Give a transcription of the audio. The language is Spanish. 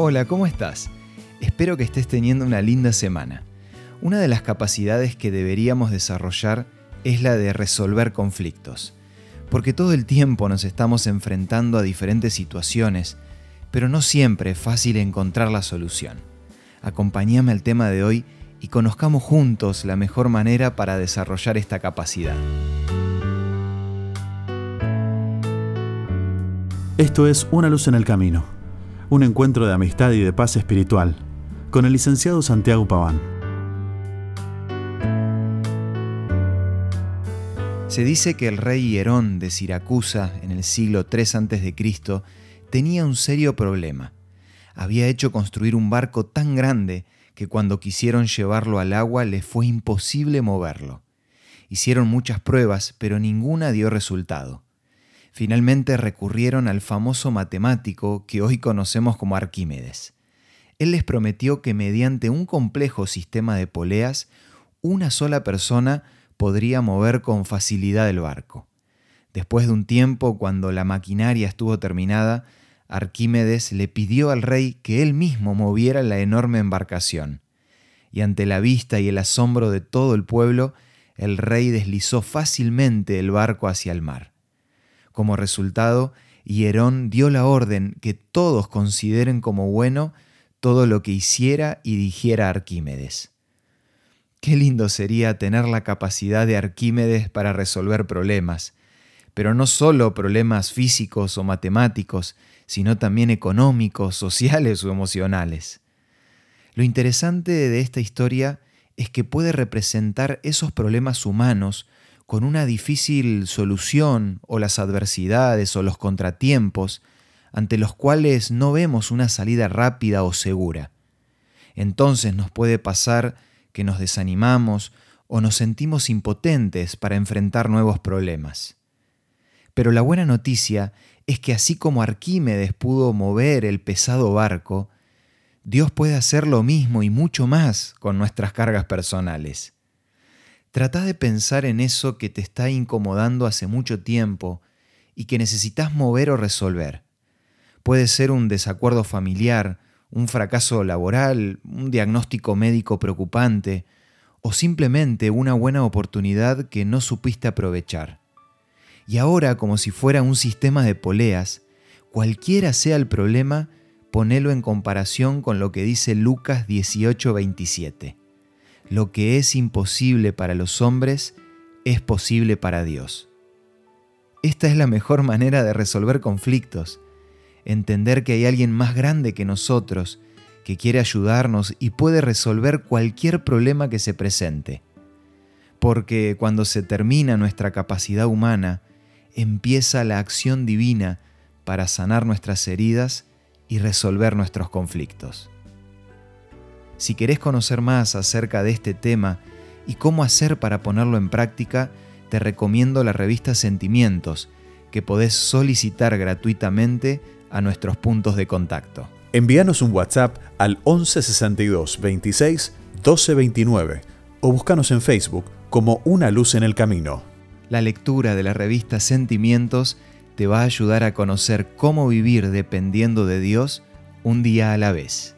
Hola, ¿cómo estás? Espero que estés teniendo una linda semana. Una de las capacidades que deberíamos desarrollar es la de resolver conflictos, porque todo el tiempo nos estamos enfrentando a diferentes situaciones, pero no siempre es fácil encontrar la solución. Acompáñame al tema de hoy y conozcamos juntos la mejor manera para desarrollar esta capacidad. Esto es Una luz en el camino, un encuentro de amistad y de paz espiritual, con el licenciado Santiago Paván. Se dice que el rey Hierón de Siracusa en el siglo III a.C. tenía un serio problema. Había hecho construir un barco tan grande que cuando quisieron llevarlo al agua le fue imposible moverlo. Hicieron muchas pruebas, pero ninguna dio resultado. Finalmente recurrieron al famoso matemático que hoy conocemos como Arquímedes. Él les prometió que mediante un complejo sistema de poleas, una sola persona podría mover con facilidad el barco. Después de un tiempo, cuando la maquinaria estuvo terminada, Arquímedes le pidió al rey que él mismo moviera la enorme embarcación. Y ante la vista y el asombro de todo el pueblo, el rey deslizó fácilmente el barco hacia el mar. Como resultado, Hierón dio la orden que todos consideren como bueno todo lo que hiciera y dijera Arquímedes. Qué lindo sería tener la capacidad de Arquímedes para resolver problemas, pero no solo problemas físicos o matemáticos, sino también económicos, sociales o emocionales. Lo interesante de esta historia es que puede representar esos problemas humanos con una difícil solución o las adversidades o los contratiempos ante los cuales no vemos una salida rápida o segura. Entonces nos puede pasar que nos desanimamos o nos sentimos impotentes para enfrentar nuevos problemas. Pero la buena noticia es que así como Arquímedes pudo mover el pesado barco, Dios puede hacer lo mismo y mucho más con nuestras cargas personales. Trata de pensar en eso que te está incomodando hace mucho tiempo y que necesitas mover o resolver. Puede ser un desacuerdo familiar, un fracaso laboral, un diagnóstico médico preocupante o simplemente una buena oportunidad que no supiste aprovechar. Y ahora, como si fuera un sistema de poleas, cualquiera sea el problema, ponelo en comparación con lo que dice Lucas 18:27 lo que es imposible para los hombres es posible para Dios. Esta es la mejor manera de resolver conflictos, entender que hay alguien más grande que nosotros, que quiere ayudarnos y puede resolver cualquier problema que se presente. Porque cuando se termina nuestra capacidad humana, empieza la acción divina para sanar nuestras heridas y resolver nuestros conflictos. Si querés conocer más acerca de este tema y cómo hacer para ponerlo en práctica, te recomiendo la revista Sentimientos, que podés solicitar gratuitamente a nuestros puntos de contacto. Envíanos un WhatsApp al 1162 26 1229 o búscanos en Facebook como Una Luz en el Camino. La lectura de la revista Sentimientos te va a ayudar a conocer cómo vivir dependiendo de Dios un día a la vez.